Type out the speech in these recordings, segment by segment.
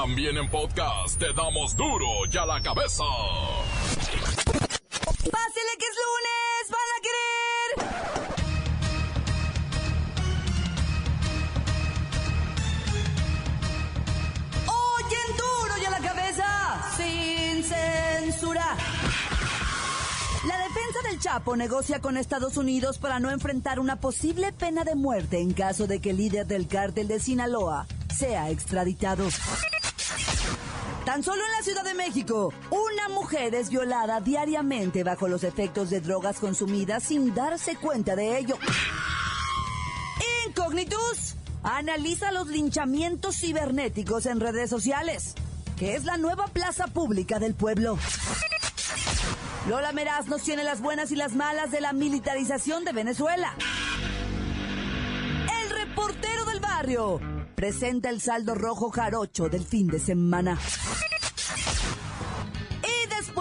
También en podcast te damos duro y a la cabeza. ¡Pásele que es lunes! ¡Van a querer! ¡Oyen duro y a la cabeza! ¡Sin censura! La defensa del Chapo negocia con Estados Unidos para no enfrentar una posible pena de muerte en caso de que el líder del cártel de Sinaloa sea extraditado. Tan solo en la Ciudad de México, una mujer es violada diariamente bajo los efectos de drogas consumidas sin darse cuenta de ello. Incognitus analiza los linchamientos cibernéticos en redes sociales, que es la nueva plaza pública del pueblo. Lola Meraz nos tiene las buenas y las malas de la militarización de Venezuela. El reportero del barrio presenta el saldo rojo jarocho del fin de semana.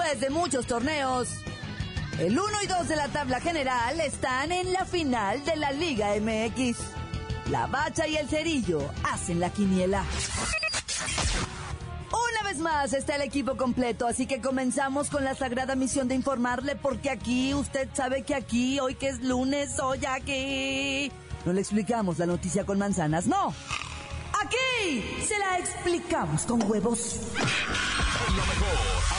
De muchos torneos, el 1 y 2 de la tabla general están en la final de la Liga MX. La Bacha y el Cerillo hacen la quiniela. Una vez más está el equipo completo, así que comenzamos con la sagrada misión de informarle porque aquí, usted sabe que aquí, hoy que es lunes, hoy aquí, no le explicamos la noticia con manzanas, no. Aquí se la explicamos con huevos.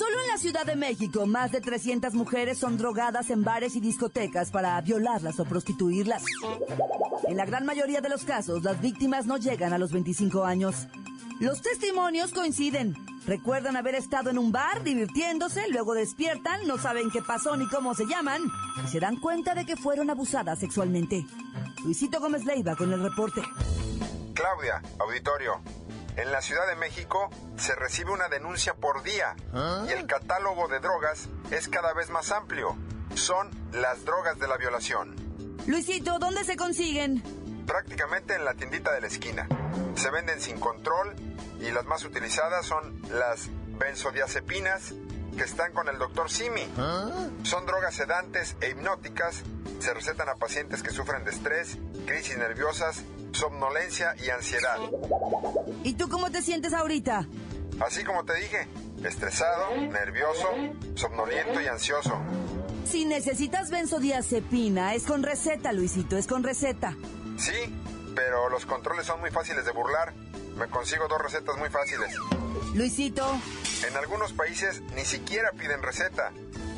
Solo en la Ciudad de México, más de 300 mujeres son drogadas en bares y discotecas para violarlas o prostituirlas. En la gran mayoría de los casos, las víctimas no llegan a los 25 años. Los testimonios coinciden. Recuerdan haber estado en un bar divirtiéndose, luego despiertan, no saben qué pasó ni cómo se llaman, y se dan cuenta de que fueron abusadas sexualmente. Luisito Gómez Leiva con el reporte. Claudia, auditorio. En la Ciudad de México se recibe una denuncia por día y el catálogo de drogas es cada vez más amplio. Son las drogas de la violación. Luisito, ¿dónde se consiguen? Prácticamente en la tiendita de la esquina. Se venden sin control y las más utilizadas son las benzodiazepinas que están con el doctor Simi. Son drogas sedantes e hipnóticas. Se recetan a pacientes que sufren de estrés, crisis nerviosas, somnolencia y ansiedad. ¿Y tú cómo te sientes ahorita? Así como te dije, estresado, nervioso, somnoliento y ansioso. Si necesitas benzodiazepina, es con receta, Luisito, es con receta. Sí, pero los controles son muy fáciles de burlar. Me consigo dos recetas muy fáciles. Luisito, En algunos países ni siquiera piden receta.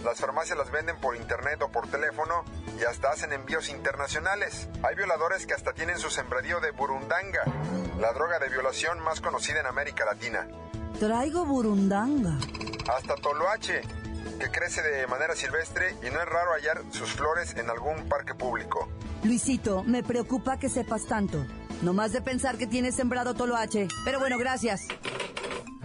Las farmacias las venden por internet o por teléfono y hasta hacen envíos internacionales. Hay violadores que hasta tienen su sembradío de burundanga, la droga de violación más conocida en América Latina. traigo burundanga. Hasta toloache, que crece de manera silvestre y no es raro hallar sus flores en algún parque público. Luisito, me preocupa que sepas tanto. No más de pensar que tienes sembrado toloache. Pero bueno, gracias.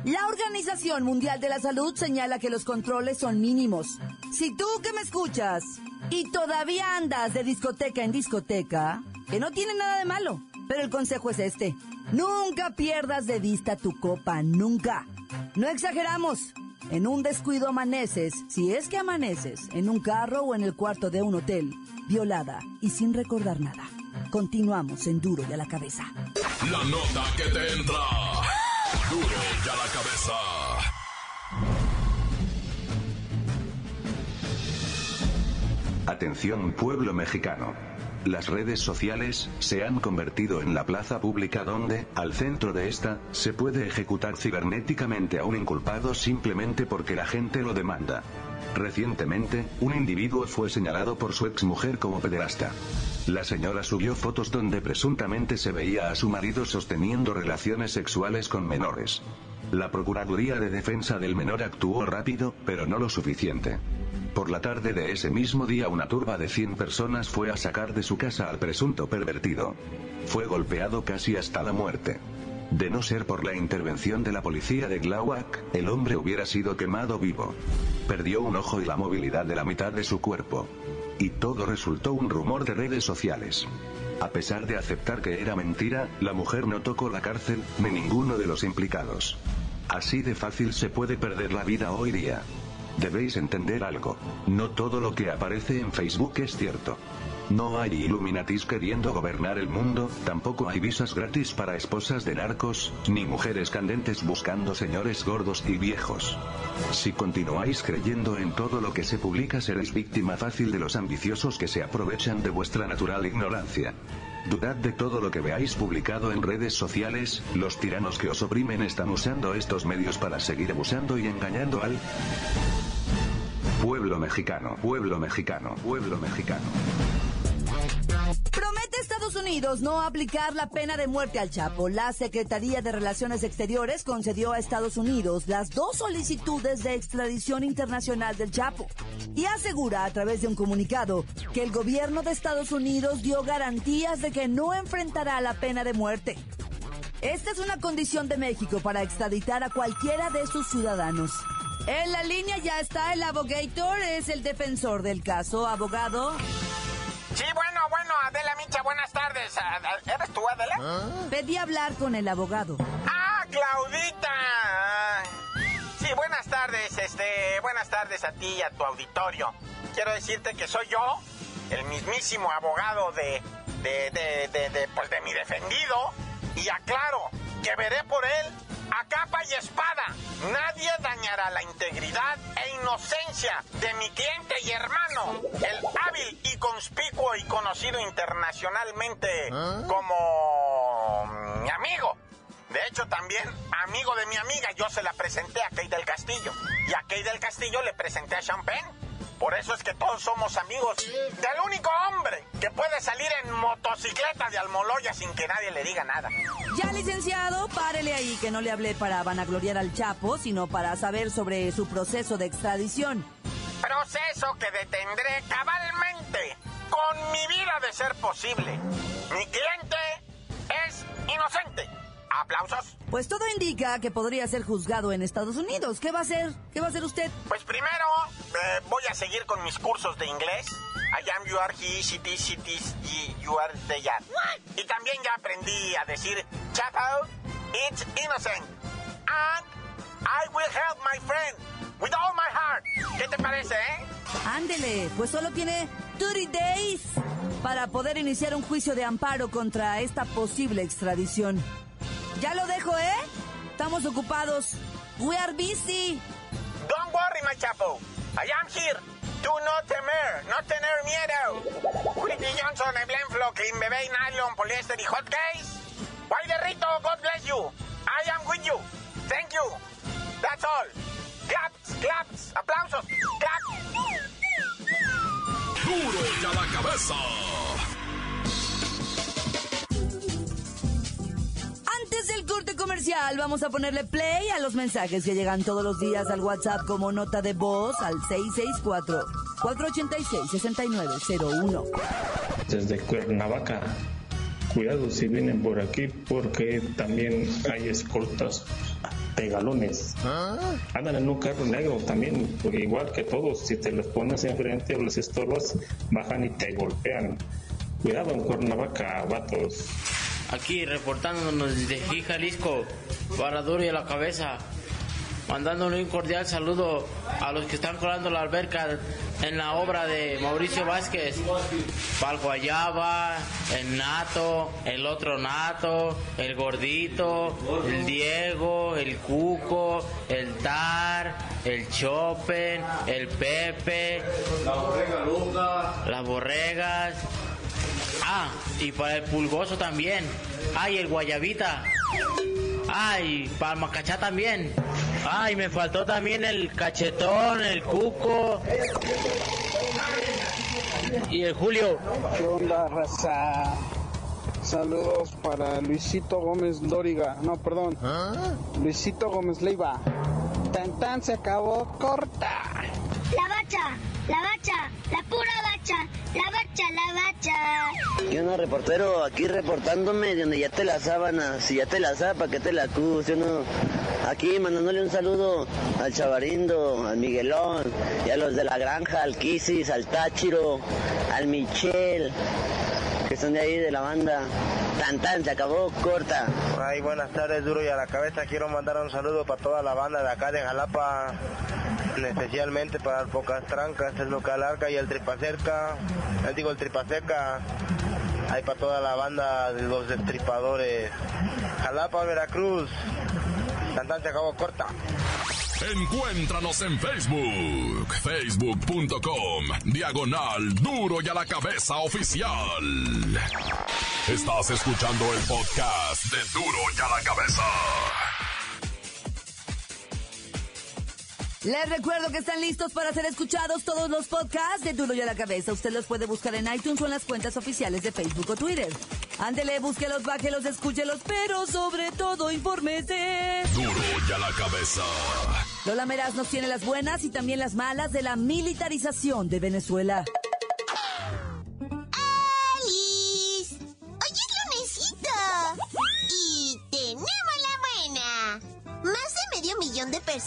La Organización Mundial de la Salud señala que los controles son mínimos. Si tú que me escuchas y todavía andas de discoteca en discoteca, que no tiene nada de malo, pero el consejo es este. Nunca pierdas de vista tu copa, nunca. No exageramos. En un descuido amaneces, si es que amaneces, en un carro o en el cuarto de un hotel, violada y sin recordar nada. Continuamos en Duro y a la cabeza. La nota que te entra. Duro la cabeza. Atención pueblo mexicano. Las redes sociales se han convertido en la plaza pública donde, al centro de esta, se puede ejecutar cibernéticamente a un inculpado simplemente porque la gente lo demanda. Recientemente, un individuo fue señalado por su exmujer como pederasta. La señora subió fotos donde presuntamente se veía a su marido sosteniendo relaciones sexuales con menores. La Procuraduría de Defensa del Menor actuó rápido, pero no lo suficiente. Por la tarde de ese mismo día una turba de 100 personas fue a sacar de su casa al presunto pervertido. Fue golpeado casi hasta la muerte. De no ser por la intervención de la policía de Glauac, el hombre hubiera sido quemado vivo. Perdió un ojo y la movilidad de la mitad de su cuerpo. Y todo resultó un rumor de redes sociales. A pesar de aceptar que era mentira, la mujer no tocó la cárcel, ni ninguno de los implicados. Así de fácil se puede perder la vida hoy día. Debéis entender algo. No todo lo que aparece en Facebook es cierto. No hay Illuminatis queriendo gobernar el mundo, tampoco hay visas gratis para esposas de narcos, ni mujeres candentes buscando señores gordos y viejos. Si continuáis creyendo en todo lo que se publica seréis víctima fácil de los ambiciosos que se aprovechan de vuestra natural ignorancia. Dudad de todo lo que veáis publicado en redes sociales, los tiranos que os oprimen están usando estos medios para seguir abusando y engañando al pueblo mexicano, pueblo mexicano, pueblo mexicano. Promete Estados Unidos no aplicar la pena de muerte al Chapo. La Secretaría de Relaciones Exteriores concedió a Estados Unidos las dos solicitudes de extradición internacional del Chapo y asegura a través de un comunicado que el gobierno de Estados Unidos dio garantías de que no enfrentará la pena de muerte. Esta es una condición de México para extraditar a cualquiera de sus ciudadanos. En la línea ya está el abogator, es el defensor del caso. Abogado. Sí, buenas tardes. ¿Eres tú, Adela? Pedí hablar con el abogado. ¡Ah, Claudita! Sí, buenas tardes, este, buenas tardes a ti y a tu auditorio. Quiero decirte que soy yo, el mismísimo abogado de, de, de, de, de pues de mi defendido, y aclaro que veré por él a capa y espada. Nadie dañará la integridad e inocencia de mi cliente y hermano, el hábil y conspicuo y conocido internacionalmente como mi amigo. De hecho, también amigo de mi amiga, yo se la presenté a Kay del Castillo. Y a Kay del Castillo le presenté a Champagne. Por eso es que todos somos amigos del único hombre que puede salir en motocicleta de Almoloya sin que nadie le diga nada. Ya, licenciado, párele ahí que no le hablé para vanagloriar al Chapo, sino para saber sobre su proceso de extradición. Proceso que detendré cabalmente con mi vida de ser posible. Mi cliente es inocente. ¿Aplausos? Pues todo indica que podría ser juzgado en Estados Unidos. ¿Qué va a hacer? ¿Qué va a hacer usted? Pues primero eh, voy a seguir con mis cursos de inglés. I am, you are, he, she, it, she, y you are, they are. Y también ya aprendí a decir, Chapo, it's innocent. And I will help my friend with all my heart. ¿Qué te parece, eh? Ándele, pues solo tiene 30 days para poder iniciar un juicio de amparo contra esta posible extradición. Ya lo dejo, ¿eh? Estamos ocupados. We are busy. Don't worry, my chapo. I am here. Do not temer, no tener miedo. Whitney Johnson, Eblen Clean Bebé, Nylon, Polyester y Hot Case. Why the Rito, God bless you. I am with you. Thank you. That's all. Claps, claps, aplausos, claps. Duro y a la cabeza. Comercial, vamos a ponerle play a los mensajes que llegan todos los días al WhatsApp como nota de voz al 664-486-6901. Desde Cuernavaca. Cuidado si vienen por aquí porque también hay escoltas pegalones. Andan en un carro negro también, porque igual que todos, si te los pones enfrente o les estorbas, bajan y te golpean. Cuidado en Cuernavaca, vatos. Aquí reportándonos desde Jalisco, para duro y a la cabeza. Mandándole un cordial saludo a los que están colando la alberca en la obra de Mauricio Vázquez. Pal Guayaba, el Nato, el otro Nato, el Gordito, el Diego, el Cuco, el Tar, el Chopen, el Pepe, la Borrega las Borregas. Ah, y para el Pulgoso también. Ay, el Guayabita. Ay, para el Macachá también. Ay, me faltó también el cachetón, el cuco. Y el Julio. ¿Qué onda, raza? Saludos para Luisito Gómez Lóriga. No, perdón. Luisito Gómez Leiva. Tan tan se acabó corta. La bacha, la bacha, la pura bacha, la bacha, la bacha. Yo no, reportero, aquí reportándome de donde ya te la sábanas. Si ya te la ¿para que te la acus? Yo no. Aquí mandándole un saludo al Chavarindo, al Miguelón, y a los de la granja, al Kisis, al Táchiro, al Michel, que son de ahí de la banda. Tan tan, se acabó, corta. Ay, buenas tardes, duro y a la cabeza. Quiero mandar un saludo para toda la banda de acá de Jalapa, especialmente para Pocas Trancas, el Local Arca y el Tripacerca. Les digo el Tripaseca. Ahí para toda la banda de los destripadores. Jalapa, Veracruz. Tan tan, se acabó, corta. Encuéntranos en Facebook, facebook.com, diagonal duro y a la cabeza oficial. Estás escuchando el podcast de duro y a la cabeza. Les recuerdo que están listos para ser escuchados todos los podcasts de Duro y a la Cabeza. Usted los puede buscar en iTunes o en las cuentas oficiales de Facebook o Twitter. Ándele, búsquelos, bájelos, escúchelos, pero sobre todo infórmese. Duro y a la Cabeza. Lola Meraz nos tiene las buenas y también las malas de la militarización de Venezuela.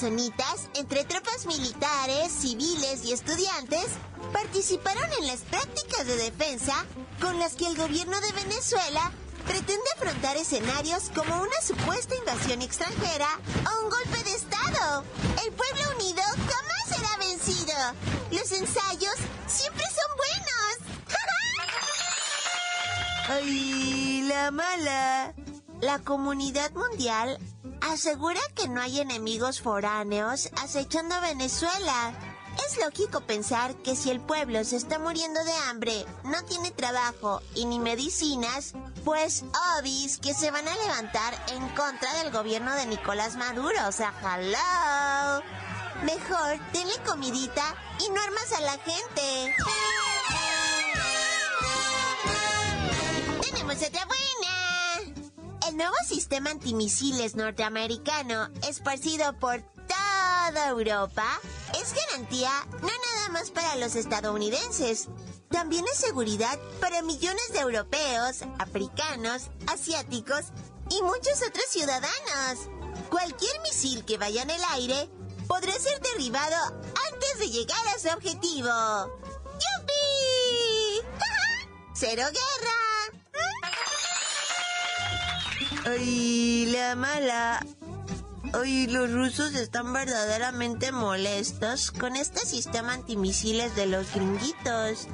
Entre tropas militares, civiles y estudiantes, participaron en las prácticas de defensa con las que el gobierno de Venezuela pretende afrontar escenarios como una supuesta invasión extranjera o un golpe de Estado. El pueblo unido jamás será vencido. Los ensayos siempre son buenos. ¡Ay, la mala! La comunidad mundial asegura que no hay enemigos foráneos acechando a Venezuela. Es lógico pensar que si el pueblo se está muriendo de hambre, no tiene trabajo y ni medicinas, pues obis que se van a levantar en contra del gobierno de Nicolás Maduro. O sea. Mejor denle comidita y no armas a la gente. Tenemos otra nuevo sistema antimisiles norteamericano, esparcido por toda Europa, es garantía no nada más para los estadounidenses, también es seguridad para millones de europeos, africanos, asiáticos y muchos otros ciudadanos. Cualquier misil que vaya en el aire podrá ser derribado antes de llegar a su objetivo. ¡Yupi! ¡Cero guerra! Ay, la mala. Hoy los rusos están verdaderamente molestos con este sistema antimisiles de los gringuitos.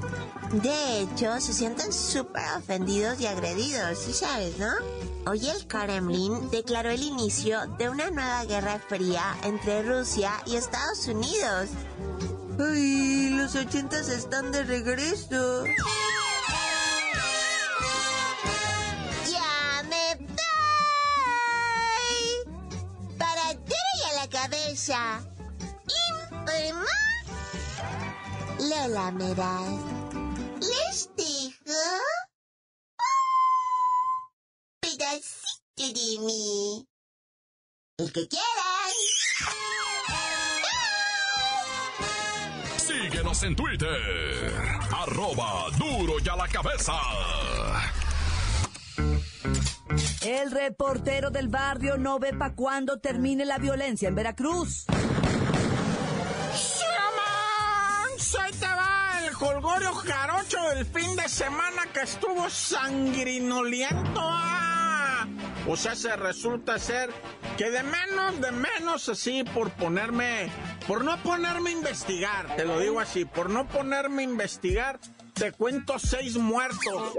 De hecho, se sienten súper ofendidos y agredidos, ¿sí sabes, no? Hoy el Kremlin declaró el inicio de una nueva guerra fría entre Rusia y Estados Unidos. ¡Ay, los ochentas están de regreso! Cabeza. Informa. Lola Meraz. Les dejo pedacito de mí. El que quieran. Síguenos en Twitter. Arroba duro y a la cabeza. El reportero del barrio no ve pa' cuándo termine la violencia en Veracruz. Ahí te va el colgorio jarocho del fin de semana que estuvo sangrinoliento. ah. O sea, se resulta ser que de menos, de menos así, por ponerme, por no ponerme a investigar, te lo digo así, por no ponerme a investigar, te cuento seis muertos,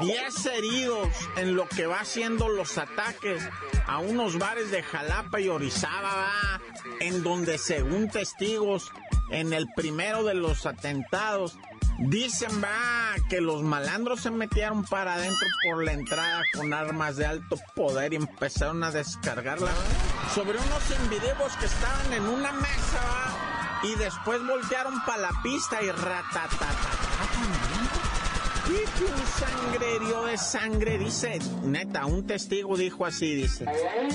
diez heridos en lo que va haciendo los ataques a unos bares de Jalapa y Orizaba, en donde según testigos, en el primero de los atentados, Dicen, va, que los malandros se metieron para adentro por la entrada con armas de alto poder y empezaron a descargarla sobre unos individuos que estaban en una mesa, va, y después voltearon para la pista y ratatata. Un sangrerío de sangre. Dice, neta, un testigo dijo así, dice,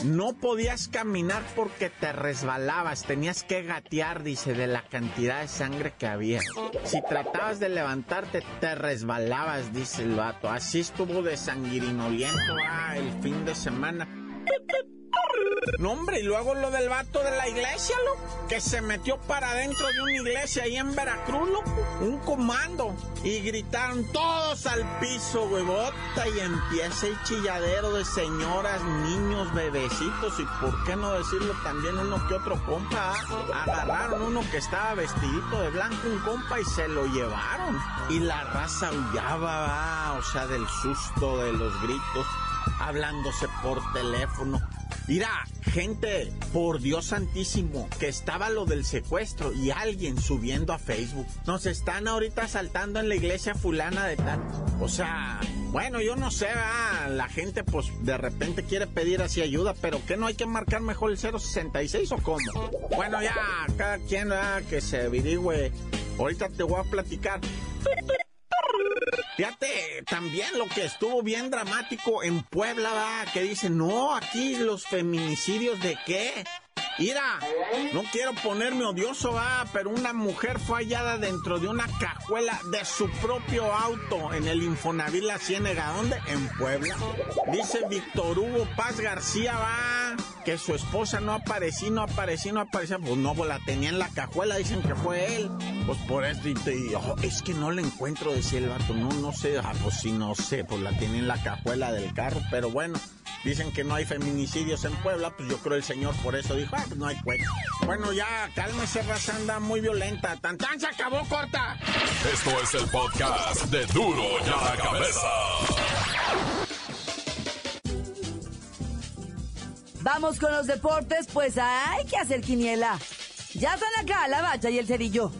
no podías caminar porque te resbalabas, tenías que gatear, dice, de la cantidad de sangre que había. Si tratabas de levantarte, te resbalabas, dice el vato. Así estuvo de sanguinoliento ah, el fin de semana. No, hombre, y luego lo del vato de la iglesia, loco, que se metió para adentro de una iglesia ahí en Veracruz, loco, un comando, y gritaron todos al piso, huevota, y empieza el chilladero de señoras, niños, bebecitos, y por qué no decirlo también uno que otro compa, ah? agarraron uno que estaba vestidito de blanco, un compa, y se lo llevaron, y la raza aullaba, ah, o sea, del susto, de los gritos, hablándose por teléfono. Mira, gente, por Dios santísimo, que estaba lo del secuestro y alguien subiendo a Facebook. Nos están ahorita saltando en la iglesia fulana de tal. O sea, bueno, yo no sé, la gente pues de repente quiere pedir así ayuda, pero ¿qué no hay que marcar mejor el 066 o cómo? Bueno, ya, cada quien que se averigüe. Ahorita te voy a platicar. Fíjate, también lo que estuvo bien dramático en Puebla, va, que dicen, no, aquí los feminicidios de qué? Mira, no quiero ponerme odioso, va, pero una mujer fue hallada dentro de una cajuela de su propio auto en el Infonavit La Ciénega. ¿Dónde? En Puebla. Dice Víctor Hugo Paz García, va, que su esposa no aparecía, no aparecía, no aparecía. Pues no, pues la tenía en la cajuela, dicen que fue él. Pues por eso, y, oh, es que no la encuentro, decía el vato. No, no sé, ah, pues sí, no sé, pues la tenía en la cajuela del carro, pero bueno. Dicen que no hay feminicidios en Puebla, pues yo creo el señor por eso dijo, ah, no hay cuenta. Bueno, ya, cálmese, raza, anda muy violenta. Tan tan se acabó, corta. Esto es el podcast de Duro ya la cabeza. Vamos con los deportes, pues hay que hacer quiniela. Ya están acá la bacha y el cerillo.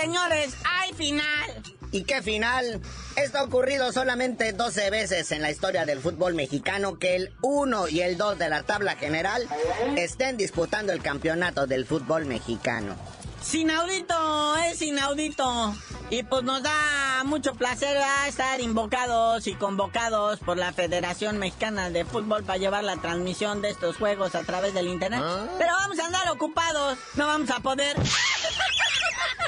Señores, hay final. ¿Y qué final? Esto ha ocurrido solamente 12 veces en la historia del fútbol mexicano que el 1 y el 2 de la tabla general estén disputando el campeonato del fútbol mexicano. Sin audito, es inaudito. Y pues nos da mucho placer estar invocados y convocados por la Federación Mexicana de Fútbol para llevar la transmisión de estos juegos a través del internet. ¿Ah? Pero vamos a andar ocupados, no vamos a poder.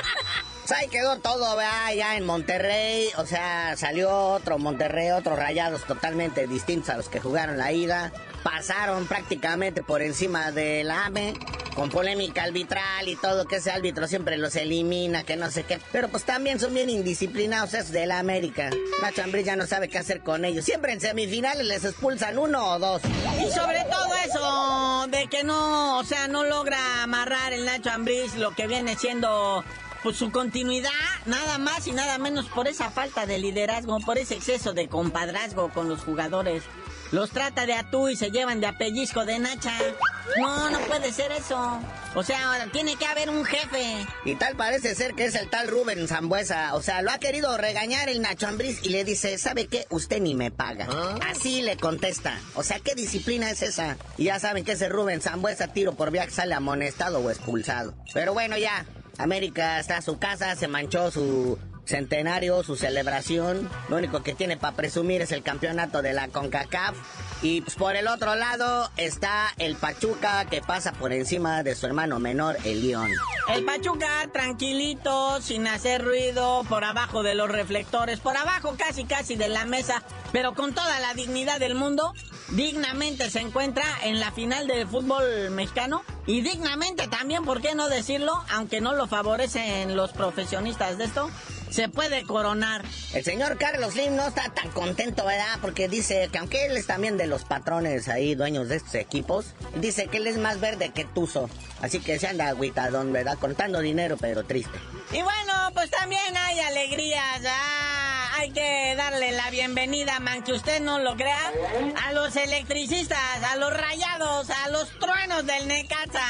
Pues ahí quedó todo, ¿verdad? ya en Monterrey. O sea, salió otro Monterrey, otros rayados totalmente distintos a los que jugaron la ida. Pasaron prácticamente por encima del AME, con polémica arbitral y todo, que ese árbitro siempre los elimina, que no sé qué. Pero pues también son bien indisciplinados esos de la América. Nacho Ambriz ya no sabe qué hacer con ellos. Siempre en semifinales les expulsan uno o dos. Y sobre todo eso de que no, o sea, no logra amarrar el Nacho Ambriz lo que viene siendo pues su continuidad, nada más y nada menos por esa falta de liderazgo, por ese exceso de compadrazgo con los jugadores. Los trata de atú y se llevan de apellisco de Nacha. No, no puede ser eso. O sea, tiene que haber un jefe. Y tal parece ser que es el tal Rubén Zambuesa. O sea, lo ha querido regañar el Nacho Ambriz y le dice, ¿sabe qué? Usted ni me paga. ¿Ah? Así le contesta. O sea, ¿qué disciplina es esa? Y ya saben que ese Rubén Zambuesa tiro por viaje sale amonestado o expulsado. Pero bueno, ya, América está a su casa, se manchó su centenario, su celebración. Lo único que tiene para presumir es el campeonato de la CONCACAF. Y pues, por el otro lado está el Pachuca que pasa por encima de su hermano menor, el León. El Pachuca tranquilito, sin hacer ruido, por abajo de los reflectores, por abajo casi casi de la mesa, pero con toda la dignidad del mundo, dignamente se encuentra en la final del fútbol mexicano y dignamente también, ¿por qué no decirlo? Aunque no lo favorecen los profesionistas de esto, se puede coronar. El señor Carlos Slim no está tan contento, ¿verdad? Porque dice que aunque él es también de los patrones ahí, dueños de estos equipos, dice que él es más verde que Tuzo. Así que se anda agüitadón, ¿verdad? Contando dinero, pero triste. Y bueno, pues también hay alegrías, ¿ah? hay que darle la bienvenida, man, que usted no lo crea, a los electricistas, a los rayados, a los truenos del Necaxa.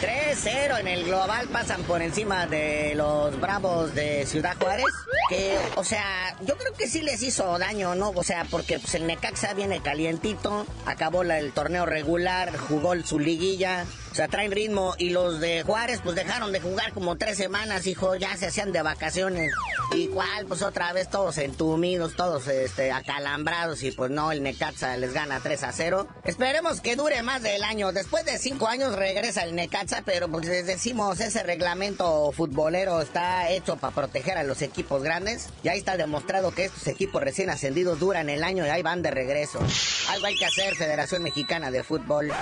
3-0 en el global pasan por encima de los Bravos de Ciudad Juárez. Que, o sea, yo creo que sí les hizo daño, ¿no? O sea, porque pues, el Necaxa viene calientito, acabó la- el torneo regular, jugó su liguilla, o sea, traen ritmo. Y los de Juárez, pues dejaron de jugar como tres semanas, hijo, ya se hacían de vacaciones. Igual, pues otra vez todos entumidos, todos este, acalambrados. Y pues no, el Necaxa les gana 3 a 0. Esperemos que dure más del año. Después de cinco años regresa el Necaxa, pero pues les decimos, ese reglamento futbolero está hecho para proteger a los equipos grandes. Y ahí está demostrado que estos equipos recién ascendidos duran el año y ahí van de regreso. Algo hay que hacer, Federación Mexicana de Fútbol.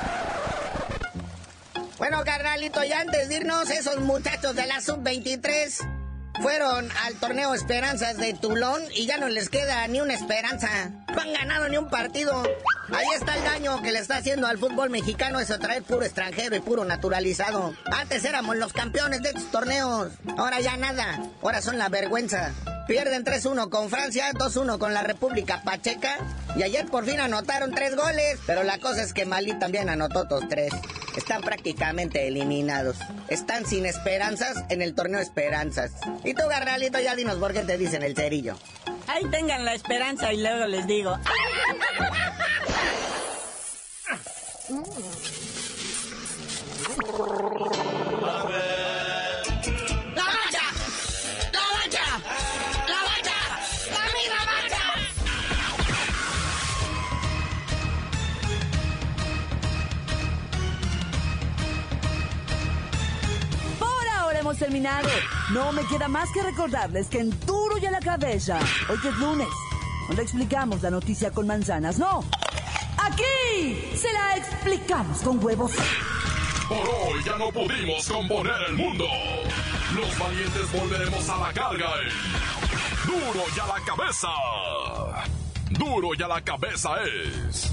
Bueno, carnalito, ya antes de irnos, esos muchachos de la Sub-23 fueron al torneo Esperanzas de Tulón y ya no les queda ni una esperanza. No han ganado ni un partido. Ahí está el daño que le está haciendo al fútbol mexicano eso traer puro extranjero y puro naturalizado. Antes éramos los campeones de estos torneos. Ahora ya nada. Ahora son la vergüenza. Pierden 3-1 con Francia, 2-1 con la República Pacheca. Y ayer por fin anotaron tres goles. Pero la cosa es que Malí también anotó otros tres. Están prácticamente eliminados. Están sin esperanzas en el torneo Esperanzas. Y tú, Garralito, ya dinos por qué te dicen el cerillo. Ahí tengan la esperanza y luego les digo. Terminado. No me queda más que recordarles que en Duro y a la Cabeza, hoy que es lunes, no le explicamos la noticia con manzanas, no. Aquí se la explicamos con huevos. Por hoy ya no pudimos componer el mundo. Los valientes volveremos a la carga Duro y a la cabeza. Duro y a la cabeza es